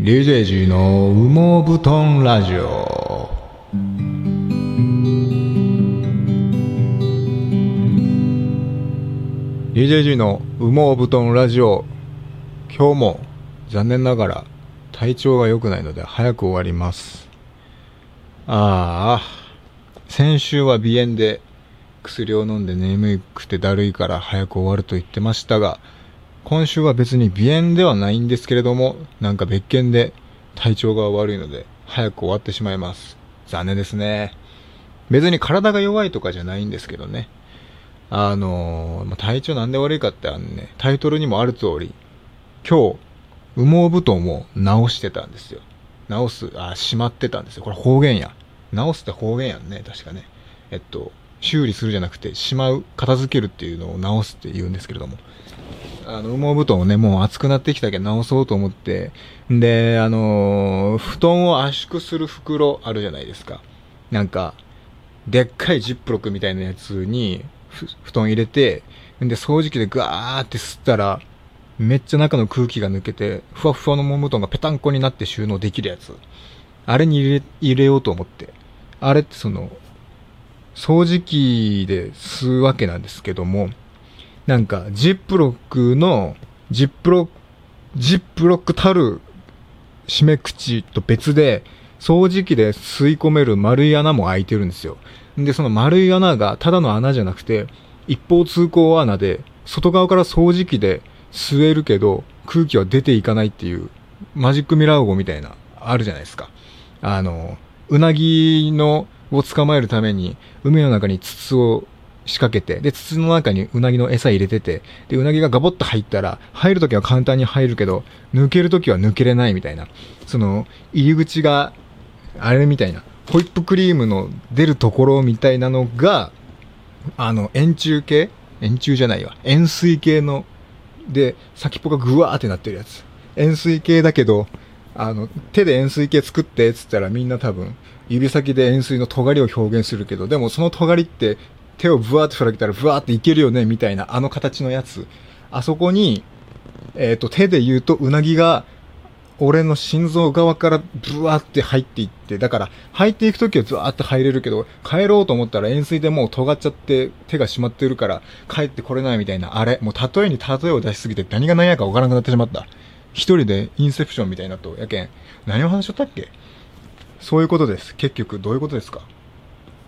リゼジェイジーの羽毛布団ラジオ。リゼジェイジーの羽毛布団ラジオ。今日も残念ながら体調が良くないので早く終わります。ああ先週は鼻炎で薬を飲んで眠くてだるいから早く終わると言ってましたが今週は別に鼻炎ではないんですけれども、なんか別件で体調が悪いので、早く終わってしまいます。残念ですね。別に体が弱いとかじゃないんですけどね。あのー、体調なんで悪いかってあのね、タイトルにもある通り、今日、羽毛布団を直してたんですよ。直す、あ、しまってたんですよ。これ方言や。直すって方言やんね、確かね。えっと、修理するじゃなくて、しまう、片付けるっていうのを直すって言うんですけれども。あの、羽毛布団をね、もう暑くなってきたけど直そうと思って、で、あのー、布団を圧縮する袋あるじゃないですか。なんか、でっかいジップロックみたいなやつに、布団入れて、で、掃除機でガーって吸ったら、めっちゃ中の空気が抜けて、ふわふわの毛布団がぺたんこになって収納できるやつ。あれに入れ、入れようと思って。あれってその、掃除機で吸うわけなんですけども、なんか、ジップロックの、ジップロック、ジップロックたる締め口と別で、掃除機で吸い込める丸い穴も開いてるんですよ。で、その丸い穴がただの穴じゃなくて、一方通行穴で、外側から掃除機で吸えるけど、空気は出ていかないっていう、マジックミラー号みたいな、あるじゃないですか。あの、うなぎの、を捕まえるために、海の中に筒を仕掛けて、で、筒の中にうなぎの餌入れてて、で、うなぎがガボッと入ったら、入るときは簡単に入るけど、抜けるときは抜けれないみたいな。その、入り口が、あれみたいな、ホイップクリームの出るところみたいなのが、あの、円柱形？円柱じゃないわ。円錐形の、で、先っぽがグワーってなってるやつ。円錐形だけど、あの、手で円錐形作って、つったらみんな多分、指先で円錐の尖りを表現するけど、でもその尖りって手をブワーって振られたらブワーっていけるよね、みたいな、あの形のやつ。あそこに、えっ、ー、と、手で言うと、うなぎが、俺の心臓側からブワーって入っていって、だから、入っていくときはズワーって入れるけど、帰ろうと思ったら円錐でもう尖っちゃって手が締まってるから、帰ってこれないみたいな、あれ、もう例えに例えを出しすぎて何が何やかわからなくなってしまった。一人でインセプションみたいなと、やけん、何を話しとったっけ？そういうことです。結局、どういうことですか？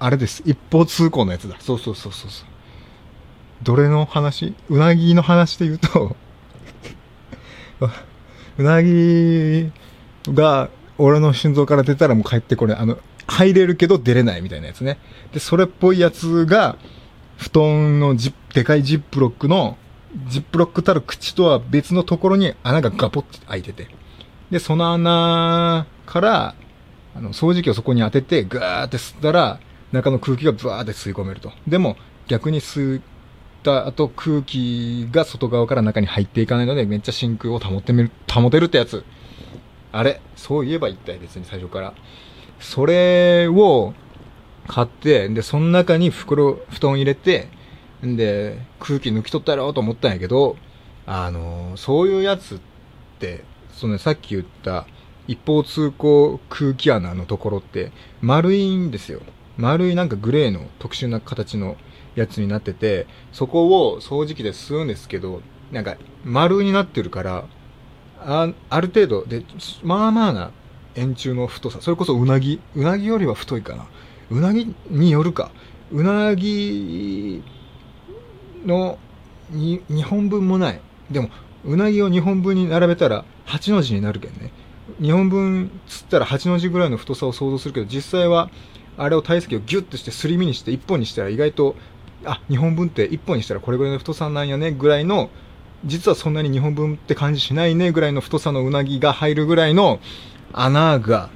あれです。一方通行のやつだ。そうそうそうそうそう。どれの話？うなぎの話で言うと うなぎが俺の心臓から出たらもう帰ってこれ、あの、入れるけど出れないみたいなやつね。で、それっぽいやつが、布団のジでかいジップロックの、ジップロックたる口とは別のところに穴がガポッて開いてて。で、その穴から、あの、掃除機をそこに当てて、ガーって吸ったら、中の空気がブワーって吸い込めると。でも、逆に吸った後空気が外側から中に入っていかないので、めっちゃ真空を保ってみる、保てるってやつ。あれそう言えば一体別に最初から。それを買って、で、その中に袋、布団入れて、んで、空気抜き取ったやろうと思ったんやけど、あの、そういうやつって、その、さっき言った一方通行空気穴のところって丸いんですよ。丸いなんかグレーの特殊な形のやつになってて、そこを掃除機で吸うんですけど、なんか丸になってるから、あある程度で、まあまあな円柱の太さ、それこそうなぎ、うなぎよりは太いかな。うなぎによるか。うなぎの2本分もない。でも、うなぎを2本分に並べたら8の字になるけんね。2本分つったら8の字ぐらいの太さを想像するけど、実際はあれを体積をギュッとしてすり身にして1本にしたら意外と、あ、2本分って1本にしたらこれぐらいの太さなんやねぐらいの、実はそんなに2本分って感じしないねぐらいの太さのうなぎが入るぐらいの穴が、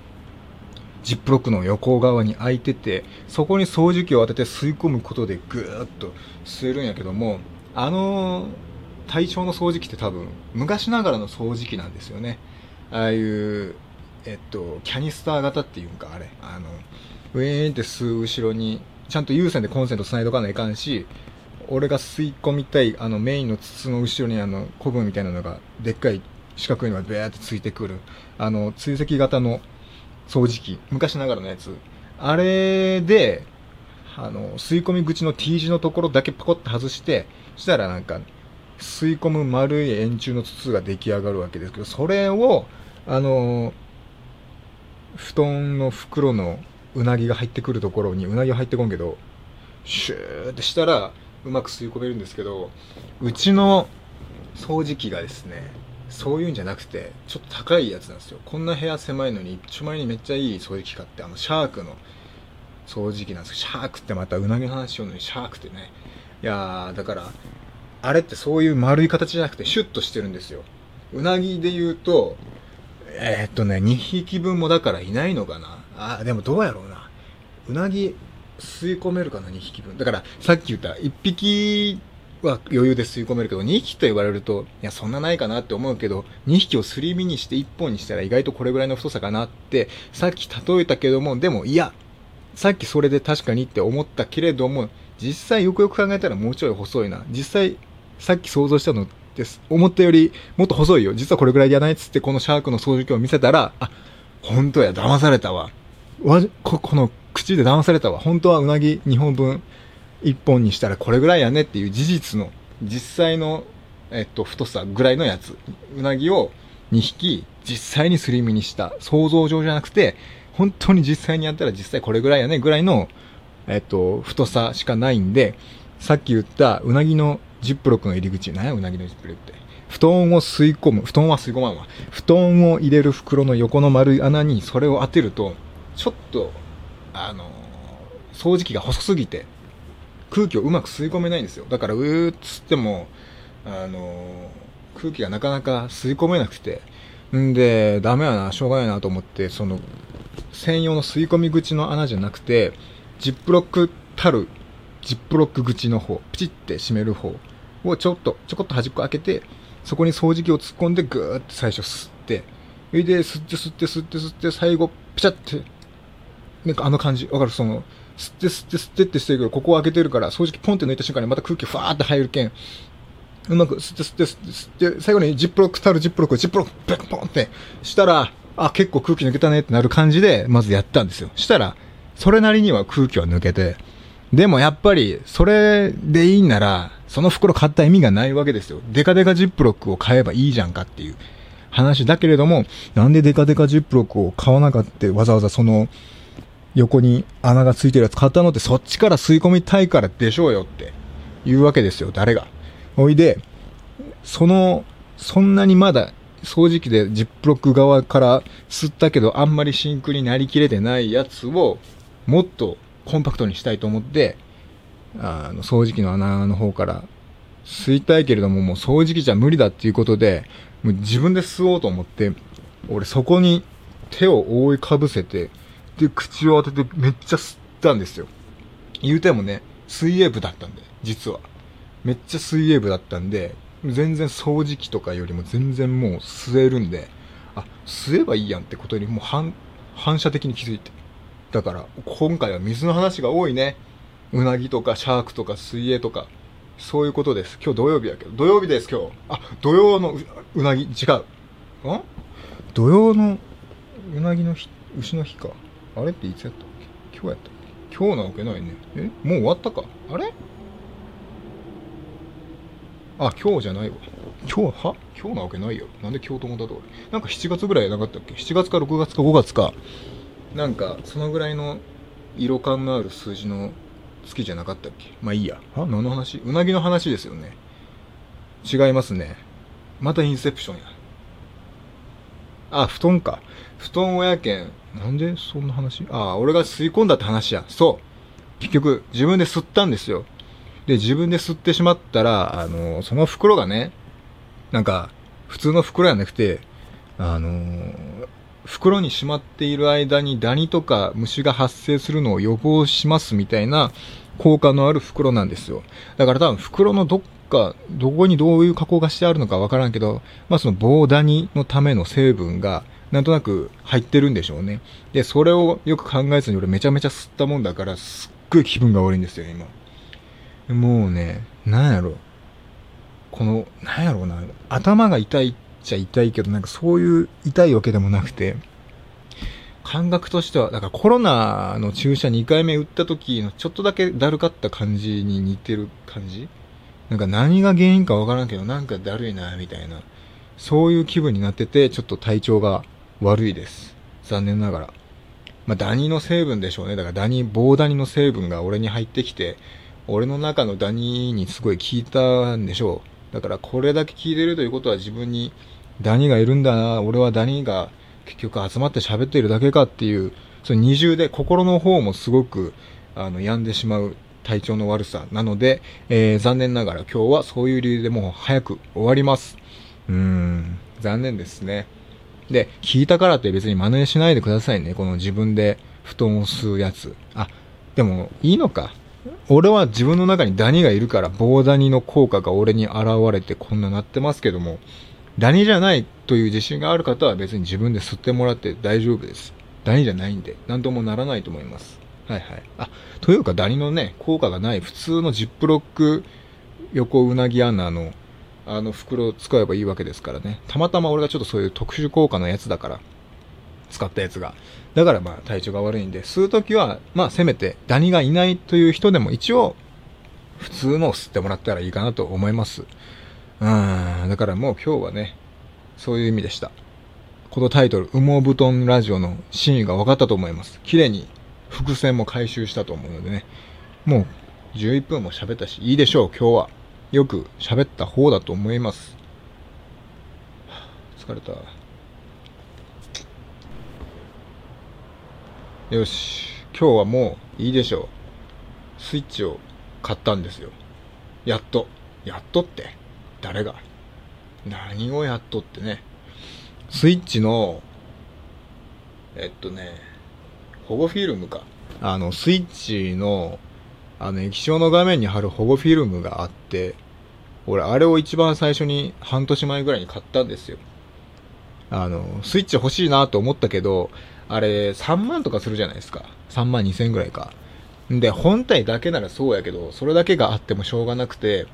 ジップロックの横側に開いてて、そこに掃除機を当てて吸い込むことでぐーっと吸えるんやけども、あの対象の掃除機って多分、昔ながらの掃除機なんですよね。ああいう、えっと、キャニスター型っていうか、あれ、あの、ウィーンって吸う後ろに、ちゃんと有線でコンセント繋いどかないかんし、俺が吸い込みたい、あのメインの筒の後ろにあの、コブみたいなのが、でっかい四角いのがベーってついてくる。あの、追跡型の掃除機。昔ながらのやつ。あれで、あの、吸い込み口の T 字のところだけパコッと外して、したらなんか、吸い込む丸い円柱の筒が出来上がるわけですけど、それを、あの、布団の袋のうなぎが入ってくるところにうなぎは入ってこんけど、シューってしたらうまく吸い込めるんですけど、うちの掃除機がですね、そういうんじゃなくて、ちょっと高いやつなんですよ。こんな部屋狭いのに、一丁前にめっちゃいい掃除機買って、あの、シャークの掃除機なんですけど、シャークってまたうなぎの話しようのに、シャークってね。いやー、だから、あれってそういう丸い形じゃなくて、シュッとしてるんですよ。うなぎで言うと、えー、っとね、2匹分もだからいないのかな。あ、でもどうやろうな。うなぎ、吸い込めるかな、2匹分。だから、さっき言った、1匹は余裕で吸い込めるけど、2匹と言われると、いや、そんなないかなって思うけど、2匹をすり身にして1本にしたら意外とこれぐらいの太さかなって、さっき例えたけども、でも、いや、さっきそれで確かにって思ったけれども、実際よくよく考えたらもうちょい細いな。実際、さっき想像したのです。思ったよりもっと細いよ。実はこれぐらいじゃないっつってこのシャークの掃除機を見せたら、あ、本当や、騙されたわ。わここの口で騙されたわ。本当はうなぎ2本分1本にしたらこれぐらいやねっていう事実の、実際の、えっと、太さぐらいのやつ。うなぎを2匹実際にすり身にした。想像上じゃなくて、本当に実際にやったら実際これぐらいやねぐらいの、えっと、太さしかないんで、さっき言ったうなぎのジップロックの入り口、何やうなぎのジップロックって。布団を吸い込む、布団は吸い込まんわ。布団を入れる袋の横の丸い穴にそれを当てると、ちょっと、あの掃除機が細すぎて、空気をうまく吸い込めないんですよ。だから、うーっつっても、あの空気がなかなか吸い込めなくて、んで、ダメやな、しょうがないなと思って、その、専用の吸い込み口の穴じゃなくて、ジップロックたる、ジップロック口の方、ピチって閉める方をちょっと、ちょこっと端っこ開けて、そこに掃除機を突っ込んでぐーって最初吸って、それで吸って吸って吸って吸って、最後、ピチャって、なんかあの感じ、わかる？その、吸って吸って吸ってってしてるけど、ここを開けてるから、掃除機ポンって抜いた瞬間にまた空気ファーって入るけん、うまく吸って吸って吸って吸って、最後にジップロックたるジップロック、ジップロック、ペッポンってしたら、あ、結構空気抜けたねってなる感じで、まずやったんですよ。したら、それなりには空気は抜けて、でもやっぱり、それでいいんなら、その袋買った意味がないわけですよ。デカデカジップロックを買えばいいじゃんかっていう話だけれども、なんでデカデカジップロックを買わなかったわざわざその、横に穴がついてるやつ買ったのってそっちから吸い込みたいからでしょうよって言うわけですよ、誰が。おいで、その、そんなにまだ掃除機でジップロック側から吸ったけどあんまり真空になりきれてないやつをもっとコンパクトにしたいと思って、あの、掃除機の穴の方から吸いたいけれどももう掃除機じゃ無理だっていうことで、もう自分で吸おうと思って、俺そこに手を覆いかぶせて、で、口を当ててめっちゃ吸ったんですよ。言うてもね、水泳部だったんで、実は。めっちゃ水泳部だったんで、全然掃除機とかよりも全然もう吸えるんで、あ、吸えばいいやんってことにもう反、反射的に気づいて。だから、今回は水の話が多いね。うなぎとかシャークとか水泳とか。そういうことです。今日土曜日やけど。土曜日です、今日。あ、土曜のうなぎ、違う。ん？土曜のうなぎの日、牛の日か。あれっていつやったっけ？今日やったっけ？今日なわけないね。え？もう終わったか？あれ？あ、今日じゃないわ。今日は？今日なわけないよ。なんで今日と思ったと俺。なんか7月ぐらいなかったっけ ?7 月か6月か5月か。なんか、そのぐらいの色感のある数字の月じゃなかったっけ？まあいいや。あ何の話？うなぎの話ですよね。違いますね。またインセプションや。あ、布団か。布団親犬。なんでそんな話？ああ、俺が吸い込んだって話や。そう。結局、自分で吸ったんですよ。で、自分で吸ってしまったら、あの、その袋がね、なんか、普通の袋やなくて、あの袋にしまっている間にダニとか虫が発生するのを予防しますみたいな効果のある袋なんですよ。だから多分袋のどっか、どこにどういう加工がしてあるのかわからんけど、まあその棒ダニのための成分がなんとなく入ってるんでしょうね。で、それをよく考えずに俺めちゃめちゃ吸ったもんだからすっごい気分が悪いんですよ、今。もうね、なんやろ。この、なんやろうな、頭が痛いっちゃ痛いけど、なんかそういう痛いわけでもなくて、感覚としては、だからコロナの注射2回目打った時のちょっとだけだるかった感じに似てる感じなんか何が原因かわからんけど、なんかだるいな、みたいな。そういう気分になってて、ちょっと体調が悪いです。残念ながら。まあ、ダニの成分でしょうね。だからダニ、棒ダニの成分が俺に入ってきて、俺の中のダニにすごい効いたんでしょう。だからこれだけ効いてるということは自分にダニがいるんだな、俺はダニが結局集まって喋っているだけかっていう、その二重で心の方もすごく、あの、病んでしまう体調の悪さなので、えー、残念ながら今日はそういう理由でもう早く終わります。うーん、残念ですね。で、聞いたからって別に真似しないでくださいね。この自分で布団を吸うやつ。あ、でもいいのか。俺は自分の中にダニがいるから棒ダニの効果が俺に現れてこんななってますけども、ダニじゃないという自信がある方は別に自分で吸ってもらって大丈夫です。ダニじゃないんで、なんともならないと思います。はいはい。あ、というかダニのね、効果がない普通のジップロック横うなぎ穴のあの袋を使えばいいわけですからね。たまたま俺がちょっとそういう特殊効果のやつだから、使ったやつが。だからまあ体調が悪いんで、吸うときは、まあせめてダニがいないという人でも一応、普通のを吸ってもらったらいいかなと思います。うん、だからもう今日はね、そういう意味でした。このタイトル、羽毛布団ラジオの真意が分かったと思います。綺麗に伏線も回収したと思うのでね、もう11分も喋ったし、いいでしょう、今日は。よく喋った方だと思います。疲れた。よし、今日はもういいでしょう。スイッチを買ったんですよ。やっと。やっとって誰が？何をやっとってね。スイッチの、えっとね、保護フィルムか。あの、スイッチの、あの、液晶の画面に貼る保護フィルムがあって、俺、あれを一番最初に半年前ぐらいに買ったんですよ。あの、スイッチ欲しいなと思ったけど、あれ、3万とかするじゃないですか。3万2千ぐらいか。んで、本体だけならそうやけど、それだけがあってもしょうがなくて、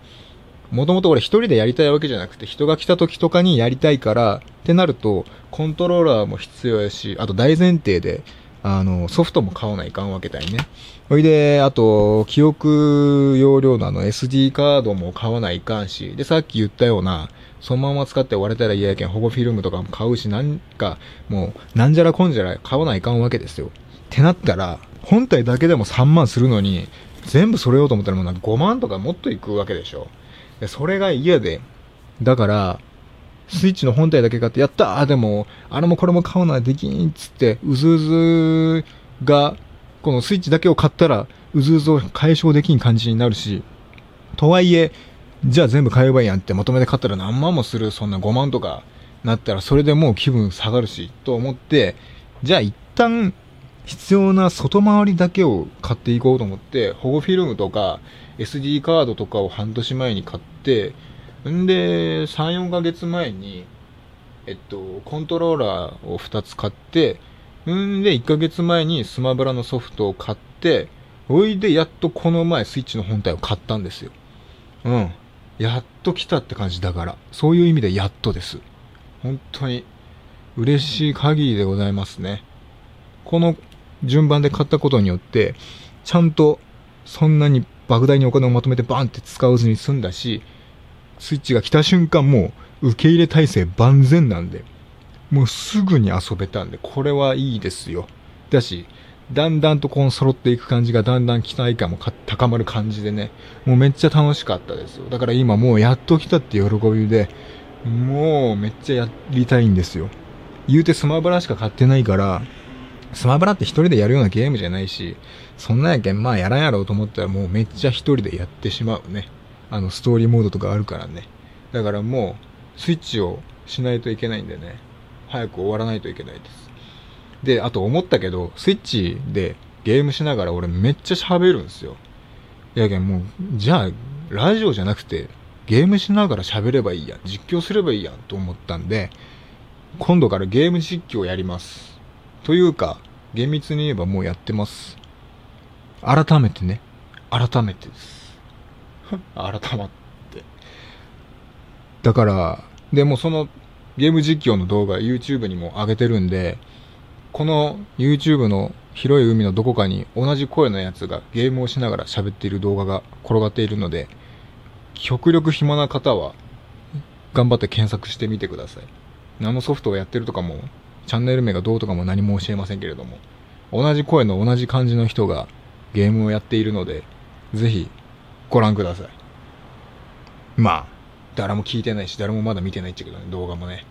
もともと俺一人でやりたいわけじゃなくて、人が来た時とかにやりたいから、ってなると、コントローラーも必要やし、あと大前提で、あの、ソフトも買わないかんわけだよね。ほいで、あと、記憶容量のあの SD カードも買わないかんし、で、さっき言ったような、そのまま使って割れたら嫌やけん、保護フィルムとかも買うし、なんか、もう、なんじゃらこんじゃら買わないかんわけですよ。ってなったら、本体だけでも3万するのに、全部揃えようと思ったらもうなんか5万とかもっといくわけでしょ。で、それが嫌で、だから、スイッチの本体だけ買って、やった。ーでも、あれもこれも買うのはできんっつって、うずうずが、このスイッチだけを買ったら、うずうずを解消できん感じになるし、とはいえ、じゃあ全部買えばいいやんってまとめて買ったら何万もする、そんな5万とかなったら、それでもう気分下がるし、と思って、じゃあ一旦、必要な外回りだけを買っていこうと思って、保護フィルムとか SD カードとかを半年前に買って、んで、3、4ヶ月前に、えっと、コントローラーを2つ買って、んで、1ヶ月前にスマブラのソフトを買って、おいで、やっとこの前スイッチの本体を買ったんですよ。うん。やっと来たって感じだから。そういう意味でやっとです。本当に、嬉しい限りでございますね。この順番で買ったことによって、ちゃんとそんなに莫大にお金をまとめてバンって使わずに済んだし、スイッチが来た瞬間もう受け入れ体制万全なんで、もうすぐに遊べたんで、これはいいですよ。だし、だんだんとこの揃っていく感じがだんだん期待感も高まる感じでね、もうめっちゃ楽しかったですよ。だから今もうやっと来たって喜びで、もうめっちゃやりたいんですよ。言うてスマブラしか買ってないから、スマブラって一人でやるようなゲームじゃないし、そんなんやけん、まあやらんやろうと思ったらもうめっちゃ一人でやってしまうね。あの、ストーリーモードとかあるからね。だからもう、スイッチをしないといけないんでね。早く終わらないといけないです。で、あと思ったけど、スイッチでゲームしながら俺めっちゃ喋るんですよ。いやけんもう、じゃあ、ラジオじゃなくて、ゲームしながら喋ればいいや。実況すればいいやんと思ったんで、今度からゲーム実況やります。というか、厳密に言えばもうやってます。改めてね。改めてです。改まって。だから、でもその、ゲーム実況の動画 YouTube にも上げてるんで、この YouTube の広い海のどこかに同じ声のやつがゲームをしながら喋っている動画が転がっているので、極力暇な方は頑張って検索してみてください。何のソフトをやってるとかも、チャンネル名がどうとかも何も教えませんけれども、同じ声の同じ感じの人がゲームをやっているので、ぜひご覧ください。まあ、誰も聞いてないし、誰もまだ見てないっちゃけどね、動画もね。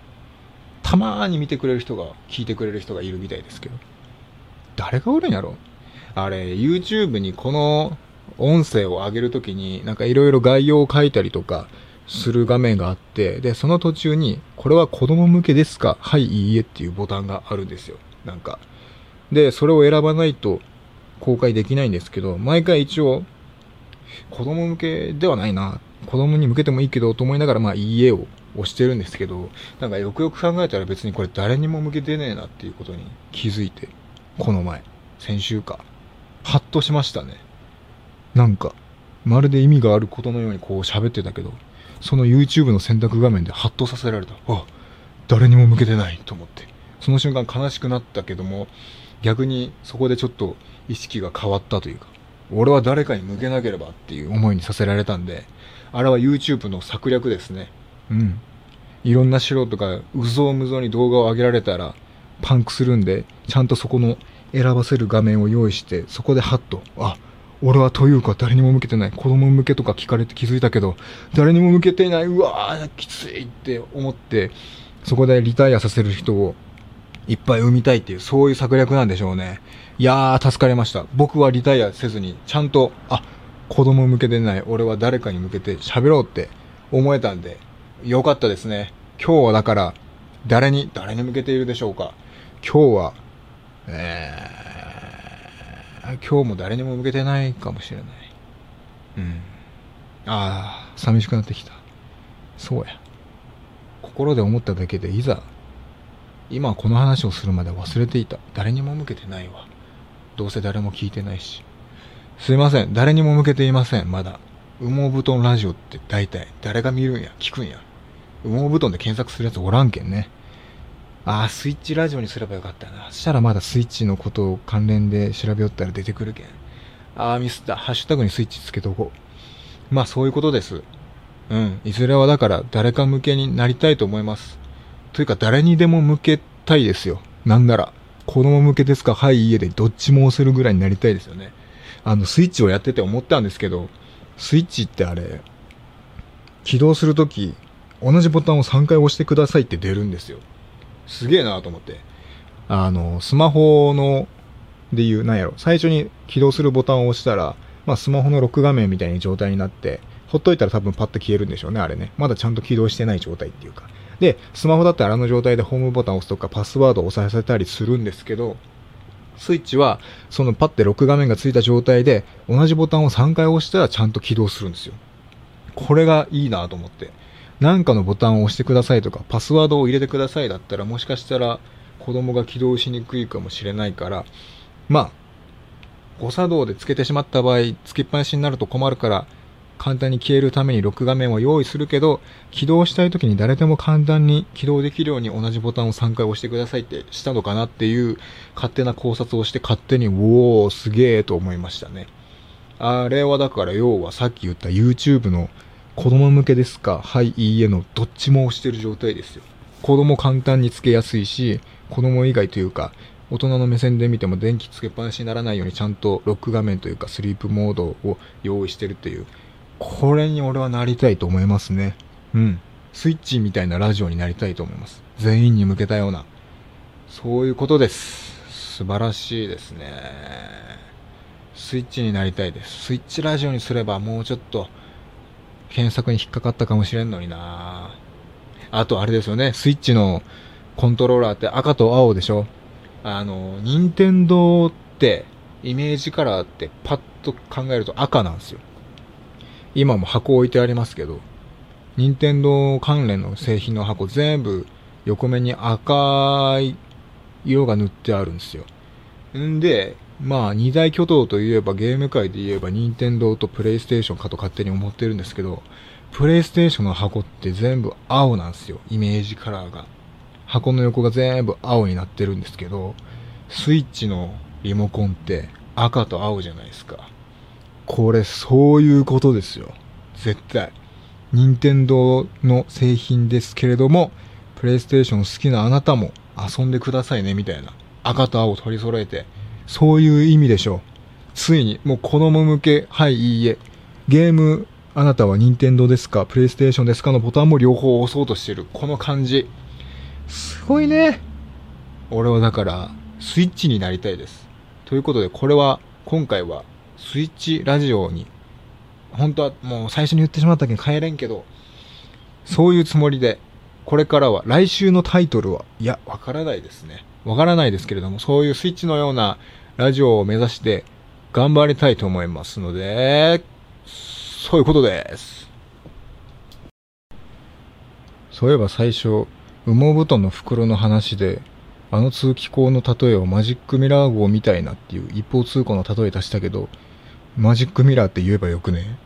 たまーに見てくれる人が、聞いてくれる人がいるみたいですけど。誰がおるんやろ？あれ、YouTube にこの音声を上げるときに、なんかいろいろ概要を書いたりとかする画面があって、で、その途中に、これは子供向けですか？はい、いいえっていうボタンがあるんですよ。なんか。で、それを選ばないと公開できないんですけど、毎回一応、子供向けではないな。子供に向けてもいいけど、と思いながら、まあ、いいえを押してるんですけど、なんかよくよく考えたら別にこれ誰にも向けてねえなっていうことに気づいて、この前、先週か。ハッとしましたね。なんか、まるで意味があることのようにこう喋ってたけど、その YouTube の選択画面でハッとさせられた。あ、誰にも向けてないと思って。その瞬間悲しくなったけども、逆にそこでちょっと意識が変わったというか、俺は誰かに向けなければっていう思いにさせられたんで、あれは YouTube の策略ですね。うん。いろんな素人がうぞうむぞうに動画を上げられたらパンクするんで、ちゃんとそこの選ばせる画面を用意して、そこでハッと、あ、俺はというか誰にも向けてない。子供向けとか聞かれて気づいたけど、誰にも向けていない。うわー、きついって思って、そこでリタイアさせる人をいっぱい産みたいっていう、そういう策略なんでしょうね。いやー、助かりました。僕はリタイアせずに、ちゃんと、あ、子供向けでない、俺は誰かに向けて喋ろうって思えたんで、よかったですね。今日はだから、誰に、誰に向けているでしょうか。今日は、えー、今日も誰にも向けてないかもしれない。うん。ああ、寂しくなってきた。そうや。心で思っただけで、いざ、今この話をするまで忘れていた。誰にも向けてないわ。どうせ誰も聞いてないし。すいません。誰にも向けていません。まだ。羽毛布団ラジオって大体誰が見るんや、聞くんや。羽毛布団で検索するやつおらんけんね。ああ、スイッチラジオにすればよかったな。そしたらまだスイッチのことを関連で調べよったら出てくるけん。ああ、ミスった。ハッシュタグにスイッチつけとこう。まあそういうことです。うん。いずれはだから誰か向けになりたいと思います。というか誰にでも向けたいですよ。なんなら。子供向けですか？はい、家でどっちも押せるぐらいになりたいですよね。あの、スイッチをやってて思ったんですけど、スイッチってあれ、起動するとき、同じボタンを3回押してくださいって出るんですよ。すげえなと思って。あの、スマホの、でいう、なんやろ、最初に起動するボタンを押したら、まあ、スマホのロック画面みたいな状態になって、ほっといたら多分パッと消えるんでしょうね、あれね。まだちゃんと起動してない状態っていうか。で、スマホだったらあの状態でホームボタンを押すとかパスワードを押さえさせたりするんですけど、スイッチは、そのパッてロック画面がついた状態で、同じボタンを3回押したらちゃんと起動するんですよ。これがいいなと思って。なんかのボタンを押してくださいとか、パスワードを入れてくださいだったら、もしかしたら子供が起動しにくいかもしれないから、まあ、誤作動でつけてしまった場合、つけっぱなしになると困るから、簡単に消えるためにロック画面を用意するけど、起動したい時に誰でも簡単に起動できるように同じボタンを3回押してくださいってしたのかなっていう勝手な考察をして勝手に、おー、すげーと思いましたね。あれはだから要はさっき言った YouTube の子供向けですか？はい、いいえのどっちも押してる状態ですよ。子供簡単につけやすいし、子供以外というか、大人の目線で見ても電気つけっぱなしにならないようにちゃんとロック画面というかスリープモードを用意してるっていうこれに俺はなりたいと思いますね。うん。スイッチみたいなラジオになりたいと思います。全員に向けたような。そういうことです。素晴らしいですね。スイッチになりたいです。スイッチラジオにすればもうちょっと検索に引っかかったかもしれんのになあとあれですよね。スイッチのコントローラーって赤と青でしょあの、任天堂ってイメージカラーってパッと考えると赤なんですよ。今も箱置いてありますけど、任天堂関連の製品の箱全部横目に赤い色が塗ってあるんですよ。んで、まあ二大巨頭といえばゲーム界で言えば任天堂とプレイステーションかと勝手に思ってるんですけど、プレイステーションの箱って全部青なんですよ。イメージカラーが。箱の横が全部青になってるんですけど、スイッチのリモコンって赤と青じゃないですか。これそういうことですよ。絶対。任天堂の製品ですけれども、プレイステーション好きなあなたも遊んでくださいね、みたいな。赤と青を取り揃えて、そういう意味でしょう。ついに、もう子供向け、はい、いいえ。ゲーム、あなたは任天堂ですか？プレイステーションですかのボタンも両方押そうとしてる。この感じ。すごいね。俺はだから、スイッチになりたいです。ということで、これは、今回は、スイッチラジオに、本当はもう最初に言ってしまったけど帰れんけど、そういうつもりで、これからは、来週のタイトルは、いや、わからないですね。わからないですけれども、そういうスイッチのようなラジオを目指して頑張りたいと思いますので、そういうことです。そういえば最初、羽毛布団の袋の話で、あの通気口の例えをマジックミラー号みたいなっていう一方通行の例え出したけど、マジックミラーって言えばよくね？